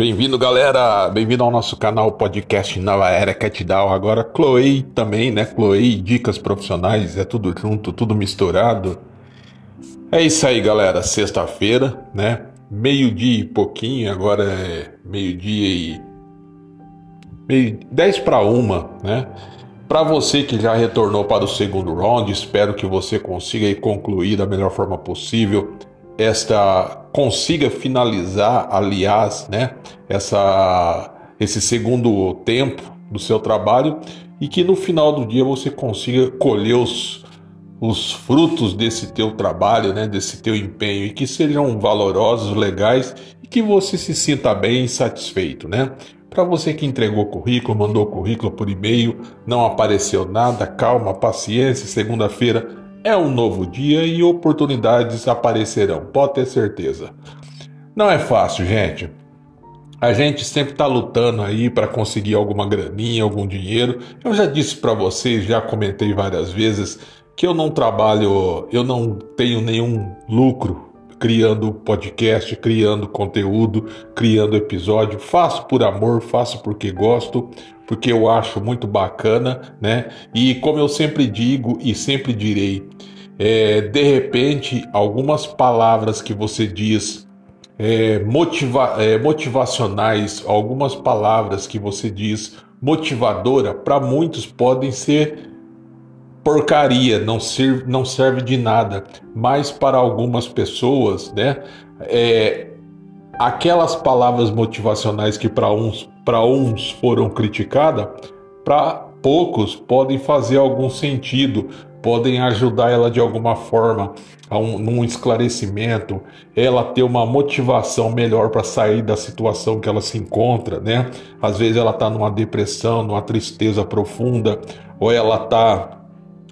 Bem-vindo, galera! Bem-vindo ao nosso canal podcast Nova Era Catdown. Agora, Chloe também, né? Chloe, dicas profissionais, é tudo junto, tudo misturado. É isso aí, galera. Sexta-feira, né? Meio-dia e pouquinho, agora é meio-dia e. Meio... 10 para uma, né? Para você que já retornou para o segundo round, espero que você consiga concluir da melhor forma possível esta consiga finalizar, aliás, né, essa, esse segundo tempo do seu trabalho e que no final do dia você consiga colher os, os frutos desse teu trabalho, né, desse teu empenho e que sejam valorosos, legais e que você se sinta bem e satisfeito, né? Para você que entregou currículo, mandou currículo por e-mail, não apareceu nada, calma, paciência, segunda-feira é um novo dia e oportunidades aparecerão, pode ter certeza. Não é fácil, gente. A gente sempre está lutando aí para conseguir alguma graninha, algum dinheiro. Eu já disse para vocês, já comentei várias vezes que eu não trabalho, eu não tenho nenhum lucro criando podcast, criando conteúdo, criando episódio. Faço por amor, faço porque gosto, porque eu acho muito bacana, né? E como eu sempre digo e sempre direi, é, de repente, algumas palavras que você diz é, motiva é, motivacionais, algumas palavras que você diz motivadora, para muitos podem ser porcaria, não serve, não serve de nada. Mas para algumas pessoas, né, é, aquelas palavras motivacionais que para uns, uns foram criticadas, para poucos podem fazer algum sentido, podem ajudar ela de alguma forma a um, num esclarecimento, ela ter uma motivação melhor para sair da situação que ela se encontra, né? Às vezes ela está numa depressão, numa tristeza profunda, ou ela está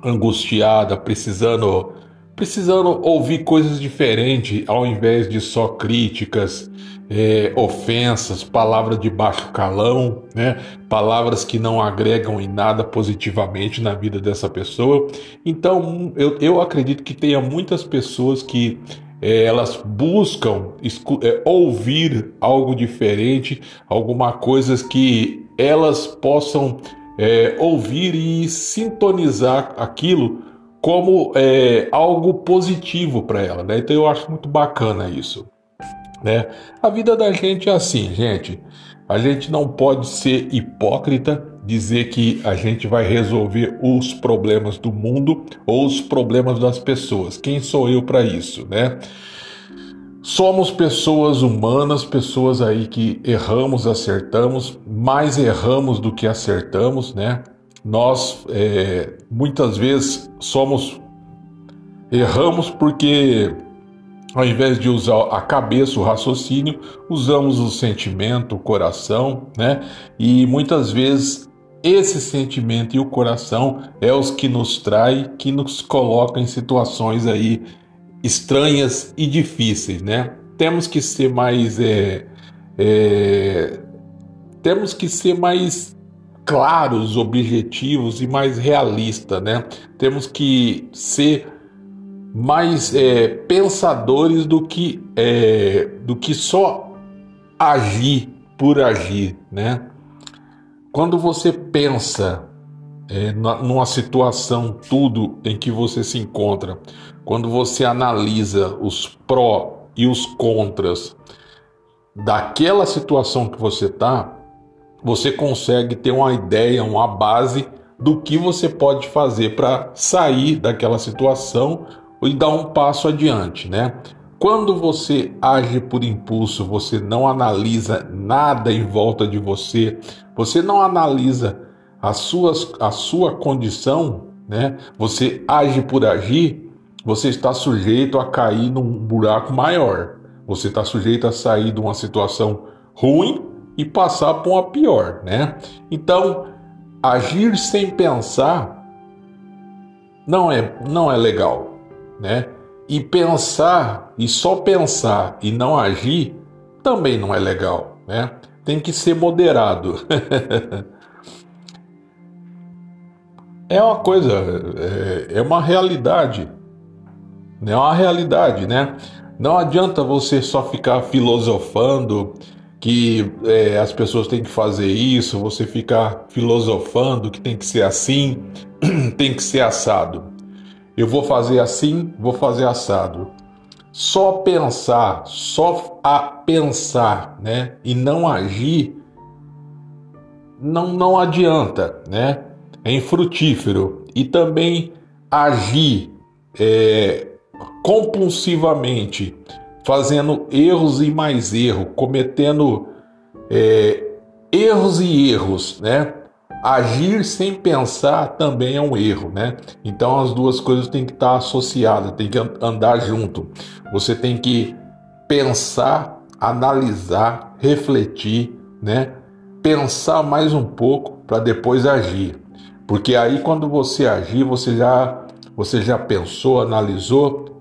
angustiada, precisando precisando ouvir coisas diferentes ao invés de só críticas, é, ofensas, palavras de baixo calão, né? palavras que não agregam em nada positivamente na vida dessa pessoa. Então, eu, eu acredito que tenha muitas pessoas que é, elas buscam é, ouvir algo diferente, alguma coisa que elas possam é, ouvir e sintonizar aquilo como é, algo positivo para ela, né? Então eu acho muito bacana isso, né? A vida da gente é assim, gente. A gente não pode ser hipócrita, dizer que a gente vai resolver os problemas do mundo ou os problemas das pessoas. Quem sou eu para isso, né? Somos pessoas humanas, pessoas aí que erramos, acertamos, mais erramos do que acertamos, né? Nós é, muitas vezes somos erramos porque ao invés de usar a cabeça, o raciocínio, usamos o sentimento, o coração, né? E muitas vezes esse sentimento e o coração é os que nos trai, que nos colocam em situações aí estranhas e difíceis, né? Temos que ser mais é, é, temos que ser mais claros, objetivos e mais realistas, né? Temos que ser mais é, pensadores do que é, do que só agir por agir, né? Quando você pensa é, numa situação, tudo em que você se encontra, quando você analisa os pró e os contras daquela situação que você está, você consegue ter uma ideia, uma base do que você pode fazer para sair daquela situação e dar um passo adiante, né? Quando você age por impulso, você não analisa nada em volta de você, você não analisa as suas, a sua condição, né? Você age por agir, você está sujeito a cair num buraco maior. Você está sujeito a sair de uma situação ruim e passar para uma pior, né? Então, agir sem pensar não é não é legal, né? E pensar e só pensar e não agir também não é legal, né? Tem que ser moderado. é uma coisa, é, é uma realidade. É uma realidade, né? Não adianta você só ficar filosofando, que é, as pessoas têm que fazer isso, você ficar filosofando que tem que ser assim, tem que ser assado. Eu vou fazer assim, vou fazer assado. Só pensar, só a pensar, né, e não agir, não, não adianta, né? É infrutífero. E também agir é, compulsivamente fazendo erros e mais erros, cometendo é, erros e erros, né? Agir sem pensar também é um erro, né? Então as duas coisas têm que estar associadas, têm que andar junto. Você tem que pensar, analisar, refletir, né? Pensar mais um pouco para depois agir. Porque aí quando você agir, você já você já pensou, analisou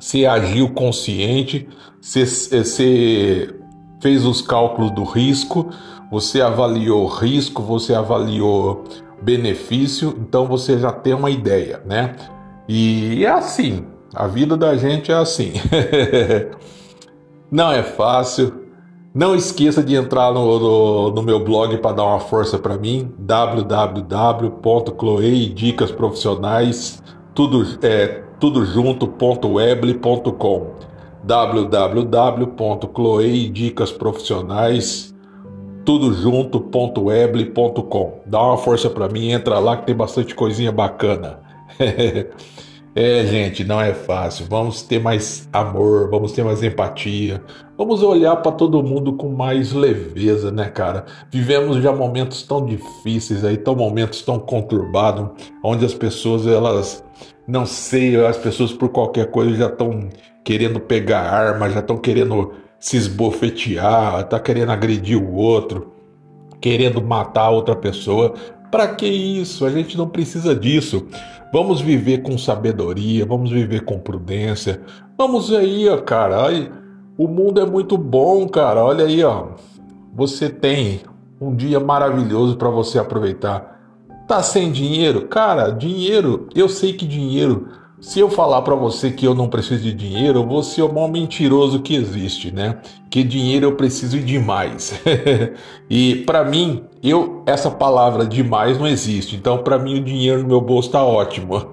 se agiu consciente, se, se fez os cálculos do risco, você avaliou risco, você avaliou benefício, então você já tem uma ideia, né? E é assim, a vida da gente é assim. Não é fácil. Não esqueça de entrar no, no, no meu blog para dar uma força para mim, www.chloeidicasprofissionais, tudo é tudojunto.weble.com www.cloeidicasprofissionais tudojunto.weble.com Dá uma força para mim, entra lá que tem bastante coisinha bacana. é, gente, não é fácil. Vamos ter mais amor, vamos ter mais empatia. Vamos olhar para todo mundo com mais leveza, né, cara? Vivemos já momentos tão difíceis aí, tão momentos tão conturbados, onde as pessoas elas não sei, as pessoas por qualquer coisa já estão querendo pegar arma, já estão querendo se esbofetear, tá querendo agredir o outro, querendo matar outra pessoa. Para que isso? A gente não precisa disso. Vamos viver com sabedoria, vamos viver com prudência. Vamos aí, ó, cara. Aí, o mundo é muito bom, cara. Olha aí, ó. Você tem um dia maravilhoso para você aproveitar. Tá sem dinheiro? Cara, dinheiro, eu sei que dinheiro. Se eu falar para você que eu não preciso de dinheiro, eu vou ser o maior mentiroso que existe, né? Que dinheiro eu preciso demais. e para mim, eu essa palavra demais não existe. Então, para mim o dinheiro no meu bolso tá ótimo.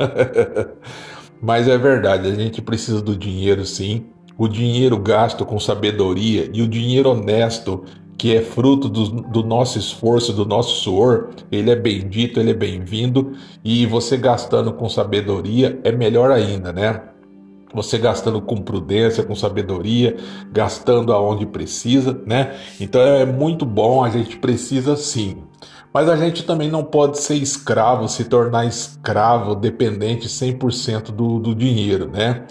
Mas é verdade, a gente precisa do dinheiro sim. O dinheiro gasto com sabedoria e o dinheiro honesto que é fruto do, do, nosso esforço, do nosso suor, ele é bendito, ele é bem-vindo, e você gastando com sabedoria é melhor ainda, né? Você gastando com prudência, com sabedoria, gastando aonde precisa, né? Então é muito bom, a gente precisa sim. Mas a gente também não pode ser escravo, se tornar escravo, dependente 100% do, do dinheiro, né?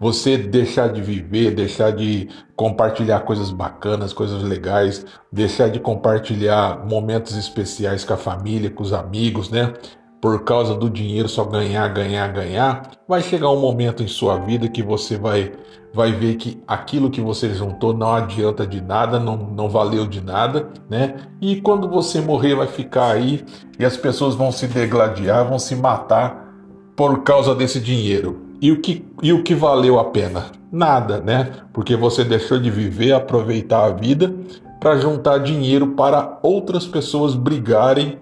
Você deixar de viver, deixar de compartilhar coisas bacanas, coisas legais, deixar de compartilhar momentos especiais com a família, com os amigos, né? Por causa do dinheiro só ganhar, ganhar, ganhar, vai chegar um momento em sua vida que você vai vai ver que aquilo que você juntou não adianta de nada, não, não valeu de nada, né? E quando você morrer vai ficar aí e as pessoas vão se degladiar, vão se matar por causa desse dinheiro. E o que, e o que valeu a pena? Nada, né? Porque você deixou de viver, aproveitar a vida para juntar dinheiro para outras pessoas brigarem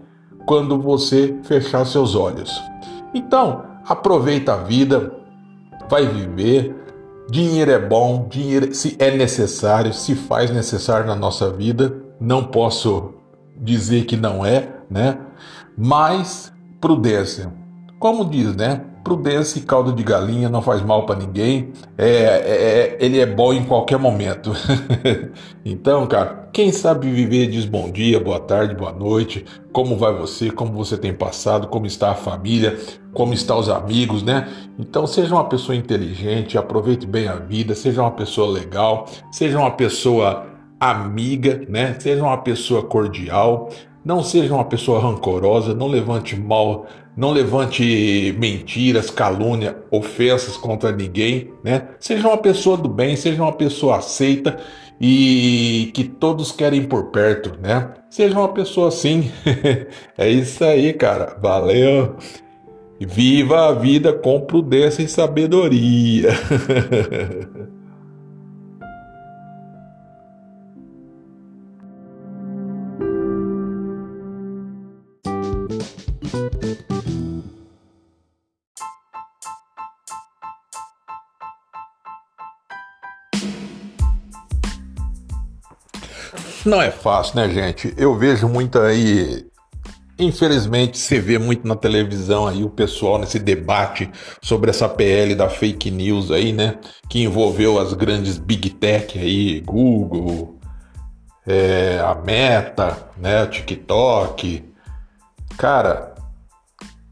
quando você fechar seus olhos. Então, aproveita a vida, vai viver. Dinheiro é bom, dinheiro se é necessário, se faz necessário na nossa vida. Não posso dizer que não é, né? Mas prudência. Como diz, né? Prudência e caldo de galinha não faz mal para ninguém. É, é, é, ele é bom em qualquer momento. então, cara, quem sabe viver diz bom dia, boa tarde, boa noite. Como vai você? Como você tem passado? Como está a família? Como estão os amigos, né? Então, seja uma pessoa inteligente, aproveite bem a vida, seja uma pessoa legal, seja uma pessoa amiga, né? Seja uma pessoa cordial, não seja uma pessoa rancorosa, não levante mal, não levante mentiras, calúnia, ofensas contra ninguém, né? Seja uma pessoa do bem, seja uma pessoa aceita e que todos querem por perto, né? Seja uma pessoa assim. é isso aí, cara. Valeu. Viva a vida com prudência e sabedoria. não é fácil, né, gente? Eu vejo muito aí. Infelizmente, você vê muito na televisão aí o pessoal nesse debate sobre essa PL da fake news aí, né? Que envolveu as grandes big tech aí, Google, é, a Meta, né? TikTok. Cara,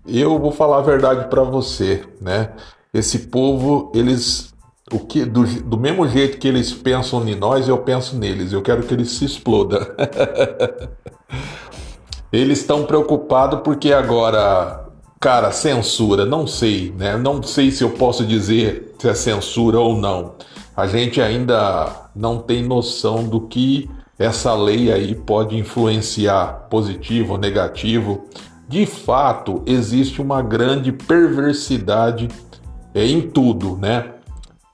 eu vou falar a verdade para você, né? Esse povo, eles o que do, do mesmo jeito que eles pensam em nós, eu penso neles. Eu quero que eles se explodam. eles estão preocupados porque agora, cara, censura, não sei, né? Não sei se eu posso dizer se é censura ou não. A gente ainda não tem noção do que essa lei aí pode influenciar positivo ou negativo. De fato, existe uma grande perversidade em tudo, né?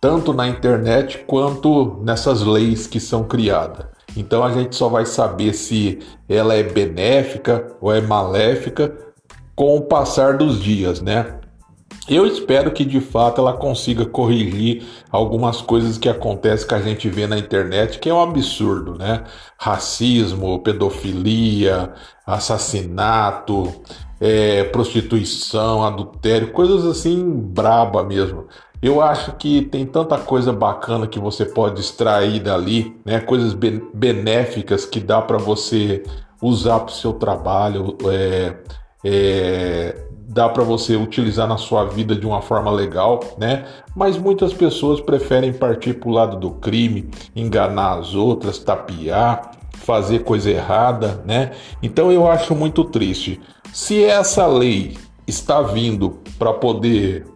Tanto na internet quanto nessas leis que são criadas. Então a gente só vai saber se ela é benéfica ou é maléfica com o passar dos dias, né? Eu espero que de fato ela consiga corrigir algumas coisas que acontecem que a gente vê na internet, que é um absurdo, né? Racismo, pedofilia, assassinato, é, prostituição, adultério, coisas assim braba mesmo. Eu acho que tem tanta coisa bacana que você pode extrair dali, né? Coisas benéficas que dá para você usar para o seu trabalho, é, é, dá para você utilizar na sua vida de uma forma legal, né? Mas muitas pessoas preferem partir para o lado do crime, enganar as outras, tapear, fazer coisa errada, né? Então eu acho muito triste. Se essa lei está vindo para poder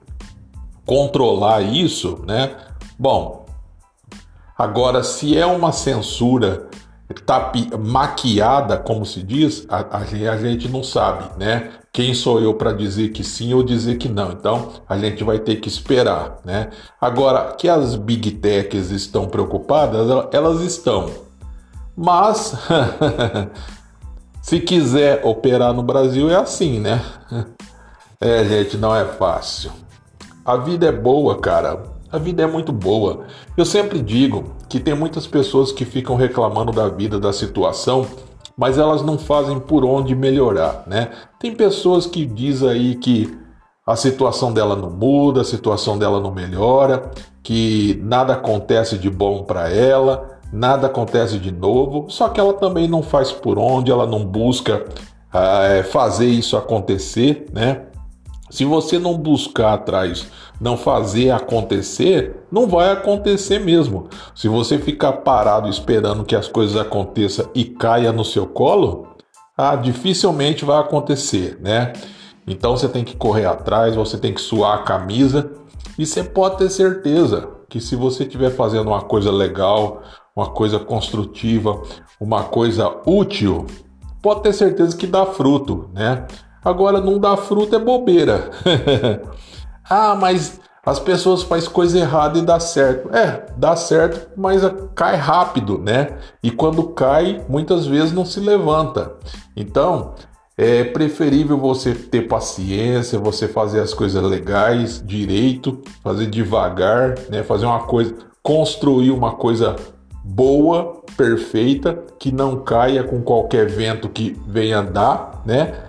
controlar isso, né? Bom, agora se é uma censura tapi, maquiada, como se diz, a, a, gente não sabe, né? Quem sou eu para dizer que sim ou dizer que não? Então a gente vai ter que esperar, né? Agora que as big techs estão preocupadas, elas estão, mas se quiser operar no Brasil é assim, né? É, gente, não é fácil. A vida é boa, cara. A vida é muito boa. Eu sempre digo que tem muitas pessoas que ficam reclamando da vida, da situação, mas elas não fazem por onde melhorar, né? Tem pessoas que diz aí que a situação dela não muda, a situação dela não melhora, que nada acontece de bom para ela, nada acontece de novo, só que ela também não faz por onde, ela não busca é, fazer isso acontecer, né? Se você não buscar atrás, não fazer acontecer, não vai acontecer mesmo. Se você ficar parado esperando que as coisas aconteçam e caia no seu colo, ah, dificilmente vai acontecer, né? Então você tem que correr atrás, você tem que suar a camisa e você pode ter certeza que se você estiver fazendo uma coisa legal, uma coisa construtiva, uma coisa útil, pode ter certeza que dá fruto, né? Agora, não dá fruto é bobeira. ah, mas as pessoas fazem coisa errada e dá certo. É, dá certo, mas cai rápido, né? E quando cai, muitas vezes não se levanta. Então, é preferível você ter paciência, você fazer as coisas legais, direito, fazer devagar, né? Fazer uma coisa, construir uma coisa boa, perfeita, que não caia com qualquer vento que venha dar, né?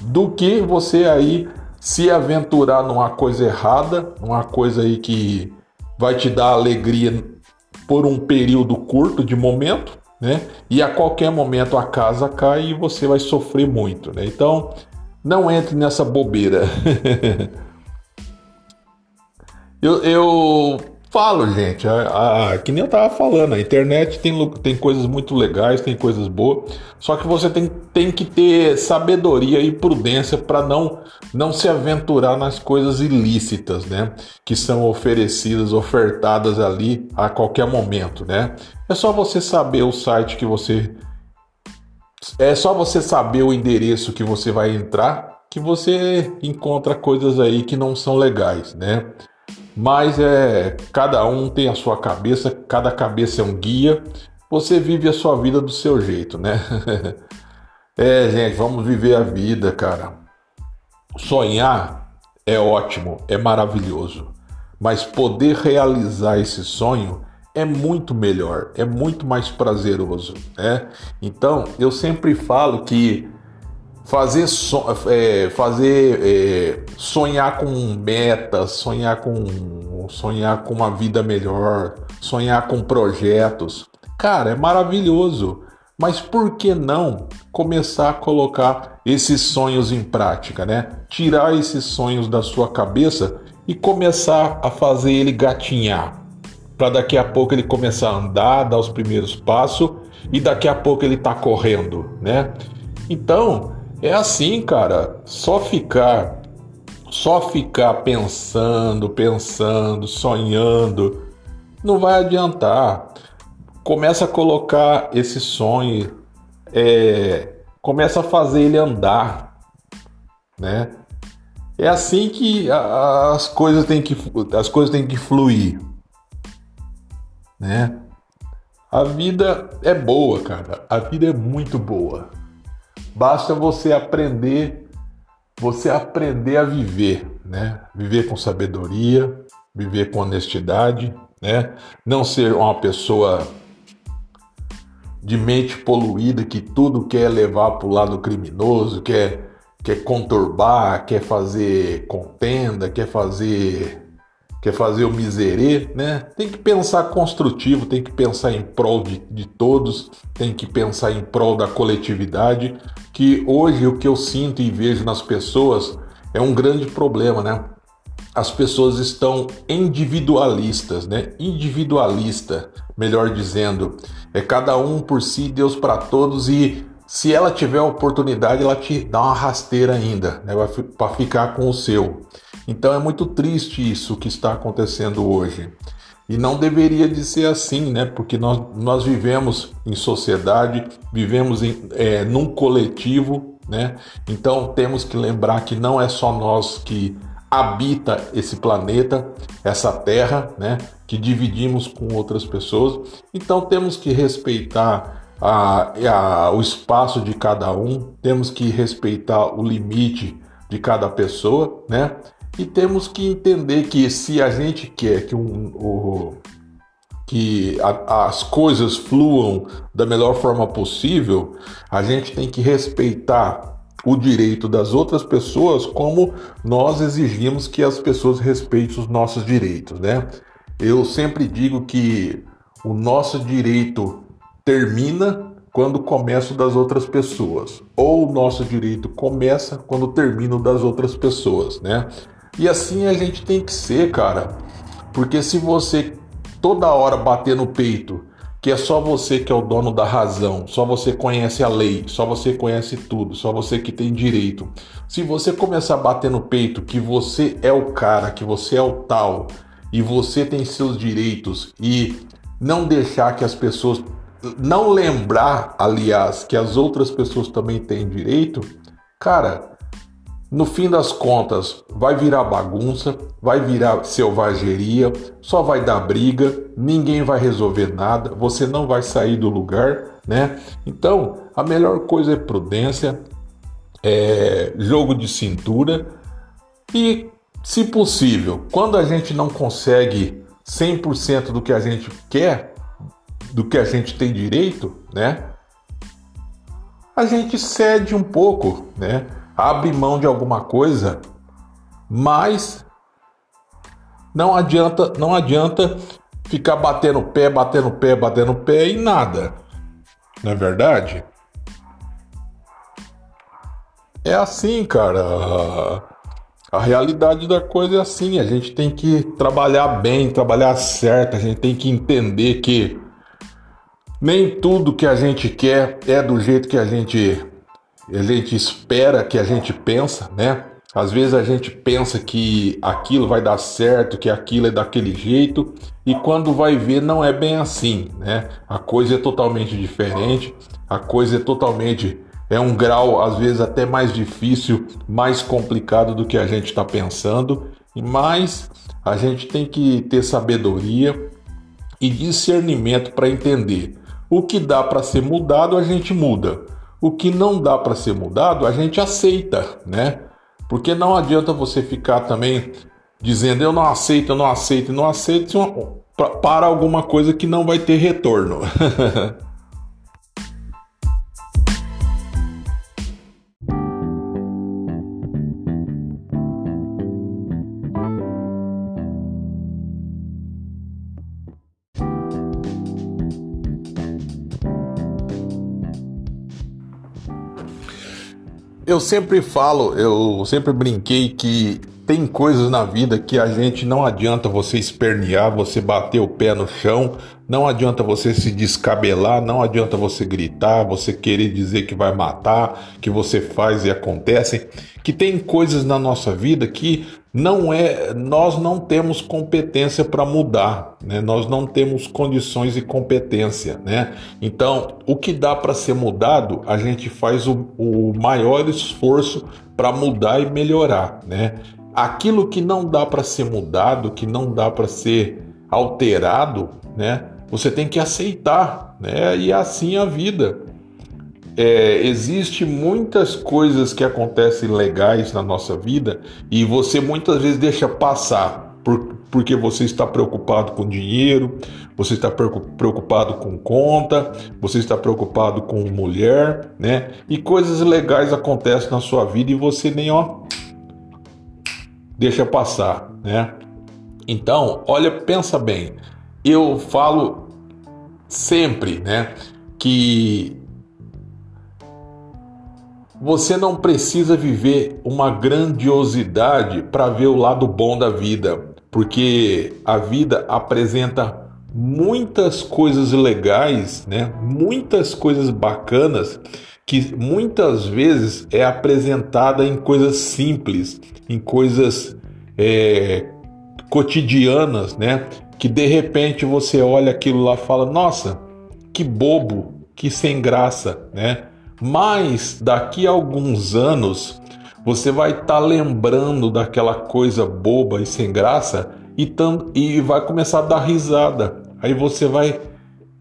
Do que você aí se aventurar numa coisa errada, uma coisa aí que vai te dar alegria por um período curto de momento, né? E a qualquer momento a casa cai e você vai sofrer muito, né? Então, não entre nessa bobeira. eu, eu Falo, gente, a, a, que nem eu tava falando, a internet tem, tem coisas muito legais, tem coisas boas, só que você tem, tem que ter sabedoria e prudência para não, não se aventurar nas coisas ilícitas, né? Que são oferecidas, ofertadas ali a qualquer momento, né? É só você saber o site que você. É só você saber o endereço que você vai entrar que você encontra coisas aí que não são legais, né? Mas é cada um tem a sua cabeça, cada cabeça é um guia. Você vive a sua vida do seu jeito, né? é, gente, vamos viver a vida, cara. Sonhar é ótimo, é maravilhoso, mas poder realizar esse sonho é muito melhor, é muito mais prazeroso, né? Então eu sempre falo que fazer, so, é, fazer é, sonhar com metas, sonhar com sonhar com uma vida melhor, sonhar com projetos, cara, é maravilhoso. Mas por que não começar a colocar esses sonhos em prática, né? Tirar esses sonhos da sua cabeça e começar a fazer ele gatinhar, para daqui a pouco ele começar a andar, dar os primeiros passos e daqui a pouco ele tá correndo, né? Então, é assim, cara, só ficar só ficar pensando, pensando, sonhando, não vai adiantar. Começa a colocar esse sonho, é, começa a fazer ele andar, né? É assim que as coisas têm que as coisas têm que fluir, né? A vida é boa, cara. A vida é muito boa. Basta você aprender, você aprender a viver, né? Viver com sabedoria, viver com honestidade, né? Não ser uma pessoa de mente poluída que tudo quer levar para o lado criminoso, quer, quer conturbar, quer fazer contenda, quer fazer quer fazer o miserê, né? Tem que pensar construtivo, tem que pensar em prol de, de todos, tem que pensar em prol da coletividade, que hoje o que eu sinto e vejo nas pessoas é um grande problema, né? As pessoas estão individualistas, né? Individualista, melhor dizendo, é cada um por si, Deus para todos e se ela tiver oportunidade, ela te dá uma rasteira ainda, né? Para ficar com o seu. Então é muito triste isso que está acontecendo hoje. E não deveria de ser assim, né? Porque nós, nós vivemos em sociedade, vivemos em, é, num coletivo, né? Então temos que lembrar que não é só nós que habita esse planeta, essa terra, né? Que dividimos com outras pessoas. Então temos que respeitar a, a, o espaço de cada um, temos que respeitar o limite de cada pessoa, né? E temos que entender que se a gente quer que, um, o, que a, as coisas fluam da melhor forma possível, a gente tem que respeitar o direito das outras pessoas como nós exigimos que as pessoas respeitem os nossos direitos, né? Eu sempre digo que o nosso direito termina quando começa o das outras pessoas, ou o nosso direito começa quando termina o das outras pessoas, né? E assim a gente tem que ser, cara. Porque se você toda hora bater no peito que é só você que é o dono da razão, só você conhece a lei, só você conhece tudo, só você que tem direito. Se você começar a bater no peito que você é o cara, que você é o tal e você tem seus direitos e não deixar que as pessoas não lembrar, aliás, que as outras pessoas também têm direito, cara, no fim das contas, vai virar bagunça, vai virar selvageria, só vai dar briga, ninguém vai resolver nada, você não vai sair do lugar, né? Então, a melhor coisa é prudência, é jogo de cintura e, se possível, quando a gente não consegue 100% do que a gente quer, do que a gente tem direito, né? A gente cede um pouco, né? Abre mão de alguma coisa, mas não adianta, não adianta ficar batendo pé, batendo pé, batendo pé e nada. Não é verdade? É assim, cara. A realidade da coisa é assim. A gente tem que trabalhar bem, trabalhar certo. A gente tem que entender que nem tudo que a gente quer é do jeito que a gente a gente espera que a gente pensa, né? Às vezes a gente pensa que aquilo vai dar certo, que aquilo é daquele jeito, e quando vai ver não é bem assim, né? A coisa é totalmente diferente, a coisa é totalmente é um grau às vezes até mais difícil, mais complicado do que a gente está pensando, mas a gente tem que ter sabedoria e discernimento para entender o que dá para ser mudado a gente muda o que não dá para ser mudado, a gente aceita, né? Porque não adianta você ficar também dizendo eu não aceito, eu não aceito, eu não aceito. para alguma coisa que não vai ter retorno. Eu sempre falo, eu sempre brinquei que tem coisas na vida que a gente não adianta você espernear, você bater o pé no chão, não adianta você se descabelar, não adianta você gritar, você querer dizer que vai matar, que você faz e acontece, que tem coisas na nossa vida que não é, nós não temos competência para mudar, né? Nós não temos condições e competência, né? Então, o que dá para ser mudado, a gente faz o, o maior esforço para mudar e melhorar, né? aquilo que não dá para ser mudado, que não dá para ser alterado, né? Você tem que aceitar, né? E assim a vida. É, existe muitas coisas que acontecem legais na nossa vida e você muitas vezes deixa passar por, porque você está preocupado com dinheiro, você está preocupado com conta, você está preocupado com mulher, né? E coisas legais acontecem na sua vida e você nem ó deixa passar, né? Então, olha, pensa bem. Eu falo sempre, né, que você não precisa viver uma grandiosidade para ver o lado bom da vida, porque a vida apresenta muitas coisas legais, né? Muitas coisas bacanas que muitas vezes é apresentada em coisas simples, em coisas é, cotidianas, né? Que de repente você olha aquilo lá e fala: Nossa, que bobo, que sem graça, né? Mas daqui a alguns anos você vai estar tá lembrando daquela coisa boba e sem graça e, tam, e vai começar a dar risada. Aí você vai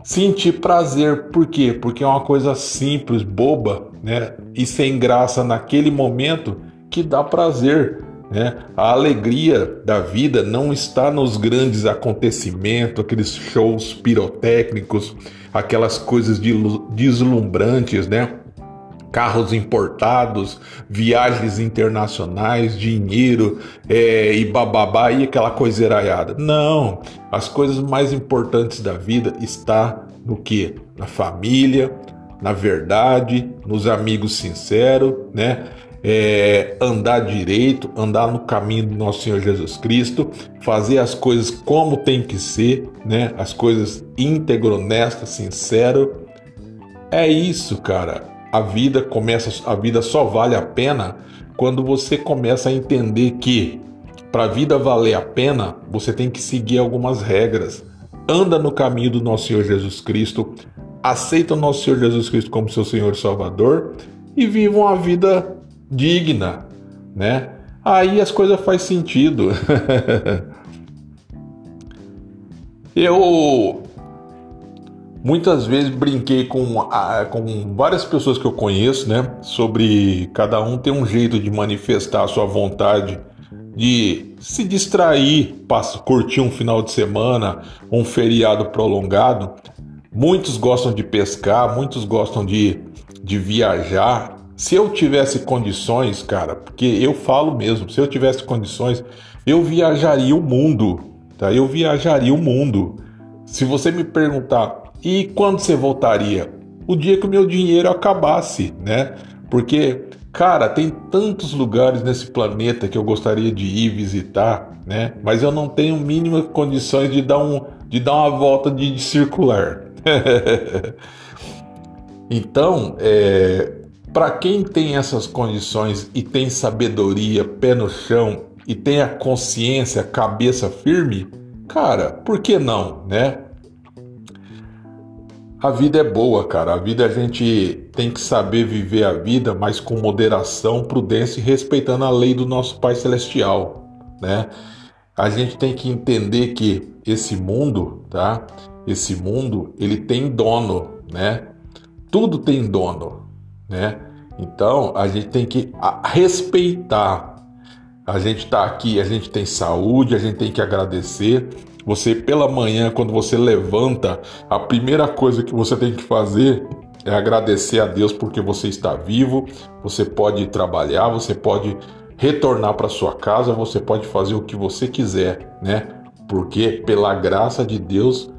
sentir prazer. Por quê? Porque é uma coisa simples, boba, né? E sem graça naquele momento que dá prazer. Né? A alegria da vida não está nos grandes acontecimentos, aqueles shows pirotécnicos, aquelas coisas deslumbrantes, né? Carros importados, viagens internacionais, dinheiro é, e bababá e aquela coisa eraiada. Não, as coisas mais importantes da vida está no que? Na família, na verdade, nos amigos sinceros, né? É, andar direito, andar no caminho do nosso Senhor Jesus Cristo, fazer as coisas como tem que ser, né? As coisas íntegro, honesto, sincero. É isso, cara a vida começa, a vida só vale a pena quando você começa a entender que para a vida valer a pena, você tem que seguir algumas regras. Anda no caminho do nosso Senhor Jesus Cristo, aceita o nosso Senhor Jesus Cristo como seu Senhor e Salvador e viva uma vida digna, né? Aí as coisas faz sentido. Eu Muitas vezes brinquei com, com várias pessoas que eu conheço, né? Sobre cada um ter um jeito de manifestar a sua vontade de se distrair, curtir um final de semana, um feriado prolongado. Muitos gostam de pescar, muitos gostam de, de viajar. Se eu tivesse condições, cara, porque eu falo mesmo, se eu tivesse condições, eu viajaria o mundo, tá? Eu viajaria o mundo. Se você me perguntar e quando você voltaria? O dia que o meu dinheiro acabasse, né? Porque, cara, tem tantos lugares nesse planeta que eu gostaria de ir visitar, né? Mas eu não tenho mínimas condições de dar, um, de dar uma volta de, de circular. então, é, para quem tem essas condições e tem sabedoria, pé no chão e tem a consciência, cabeça firme, cara, por que não, né? A vida é boa, cara. A vida a gente tem que saber viver a vida, mas com moderação, prudência e respeitando a lei do nosso Pai Celestial, né? A gente tem que entender que esse mundo, tá? Esse mundo, ele tem dono, né? Tudo tem dono, né? Então, a gente tem que respeitar. A gente está aqui, a gente tem saúde, a gente tem que agradecer. Você, pela manhã, quando você levanta, a primeira coisa que você tem que fazer é agradecer a Deus porque você está vivo, você pode trabalhar, você pode retornar para sua casa, você pode fazer o que você quiser, né? Porque pela graça de Deus,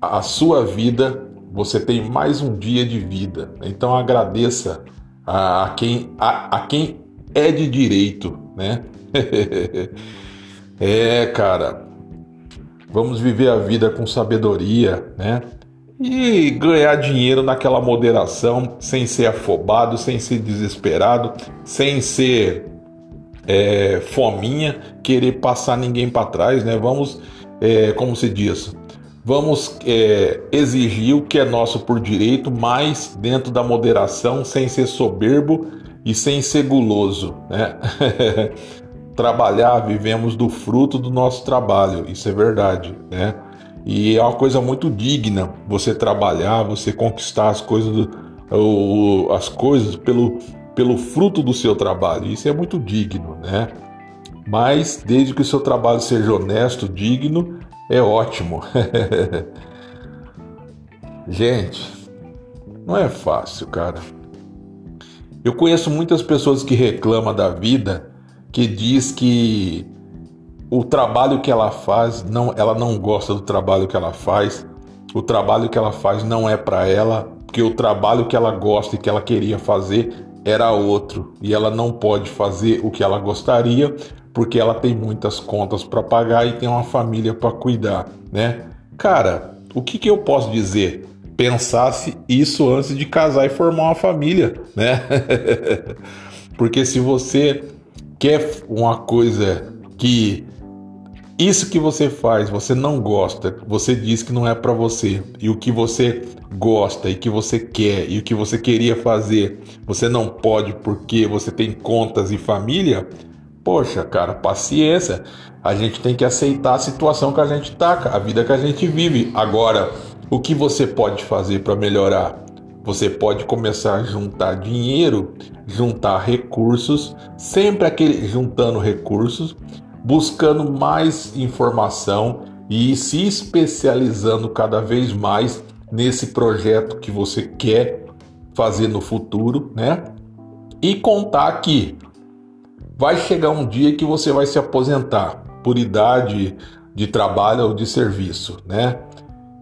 a sua vida, você tem mais um dia de vida. Então agradeça a, quem a, a quem é de direito, né? é, cara. Vamos viver a vida com sabedoria, né? E ganhar dinheiro naquela moderação, sem ser afobado, sem ser desesperado, sem ser é, fominha, querer passar ninguém para trás, né? Vamos, é, como se diz, vamos é, exigir o que é nosso por direito, mas dentro da moderação, sem ser soberbo e sem ser guloso, né? Trabalhar, vivemos do fruto do nosso trabalho, isso é verdade, né? E é uma coisa muito digna você trabalhar, você conquistar as coisas, do, as coisas pelo, pelo fruto do seu trabalho. Isso é muito digno, né? Mas desde que o seu trabalho seja honesto, digno, é ótimo. Gente, não é fácil, cara. Eu conheço muitas pessoas que reclamam da vida, que diz que o trabalho que ela faz, não, ela não gosta do trabalho que ela faz. O trabalho que ela faz não é para ela, porque o trabalho que ela gosta e que ela queria fazer era outro e ela não pode fazer o que ela gostaria porque ela tem muitas contas para pagar e tem uma família para cuidar, né? Cara, o que, que eu posso dizer? Pensasse isso antes de casar e formar uma família, né? porque se você quer uma coisa que isso que você faz, você não gosta, você diz que não é para você. E o que você gosta e que você quer e o que você queria fazer, você não pode porque você tem contas e família. Poxa, cara, paciência. A gente tem que aceitar a situação que a gente tá, a vida que a gente vive. Agora, o que você pode fazer para melhorar? Você pode começar a juntar dinheiro, juntar recursos, sempre aquele juntando recursos buscando mais informação e se especializando cada vez mais nesse projeto que você quer fazer no futuro, né? E contar que vai chegar um dia que você vai se aposentar por idade de trabalho ou de serviço, né?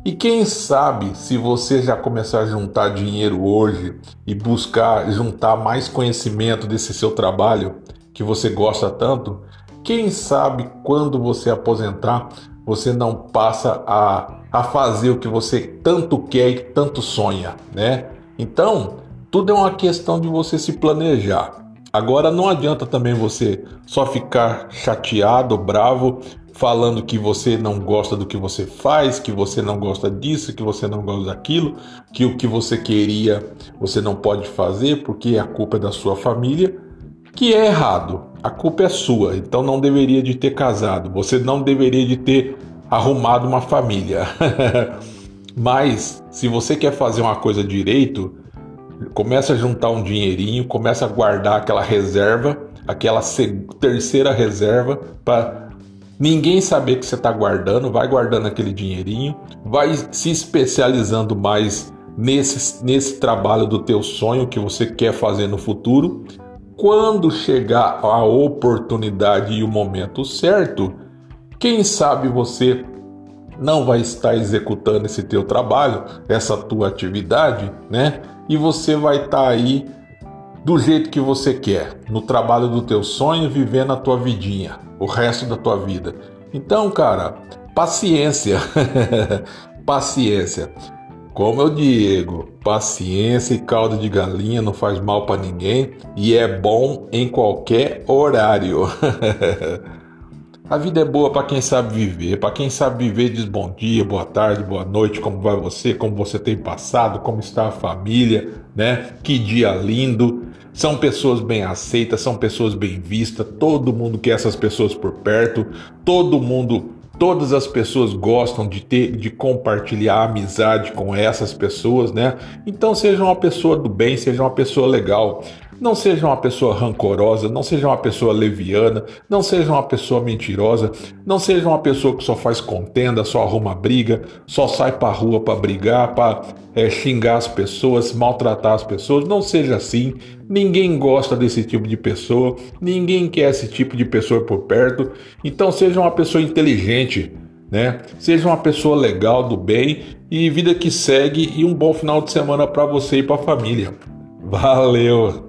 E quem sabe se você já começar a juntar dinheiro hoje e buscar juntar mais conhecimento desse seu trabalho que você gosta tanto, quem sabe quando você aposentar, você não passa a, a fazer o que você tanto quer e tanto sonha, né? Então, tudo é uma questão de você se planejar. Agora não adianta também você só ficar chateado, bravo, falando que você não gosta do que você faz, que você não gosta disso, que você não gosta daquilo, que o que você queria você não pode fazer porque a culpa é da sua família que é errado. A culpa é sua, então não deveria de ter casado, você não deveria de ter arrumado uma família. Mas se você quer fazer uma coisa direito, começa a juntar um dinheirinho, começa a guardar aquela reserva, aquela terceira reserva para ninguém saber que você está guardando, vai guardando aquele dinheirinho, vai se especializando mais nesse, nesse trabalho do teu sonho que você quer fazer no futuro quando chegar a oportunidade e o momento certo, quem sabe você não vai estar executando esse teu trabalho, essa tua atividade, né? E você vai estar aí do jeito que você quer, no trabalho do teu sonho, vivendo a tua vidinha, o resto da tua vida. Então, cara, paciência. paciência. Como eu digo, paciência e caldo de galinha não faz mal para ninguém e é bom em qualquer horário. A vida é boa para quem sabe viver. Para quem sabe viver, diz bom dia, boa tarde, boa noite, como vai você, como você tem passado, como está a família, né? Que dia lindo. São pessoas bem aceitas, são pessoas bem vistas. Todo mundo quer essas pessoas por perto. Todo mundo Todas as pessoas gostam de ter, de compartilhar amizade com essas pessoas, né? Então seja uma pessoa do bem, seja uma pessoa legal. Não seja uma pessoa rancorosa, não seja uma pessoa leviana, não seja uma pessoa mentirosa, não seja uma pessoa que só faz contenda, só arruma briga, só sai pra rua para brigar, para é, xingar as pessoas, maltratar as pessoas. Não seja assim. Ninguém gosta desse tipo de pessoa, ninguém quer esse tipo de pessoa por perto. Então seja uma pessoa inteligente, né? Seja uma pessoa legal, do bem e vida que segue e um bom final de semana para você e para a família. Valeu!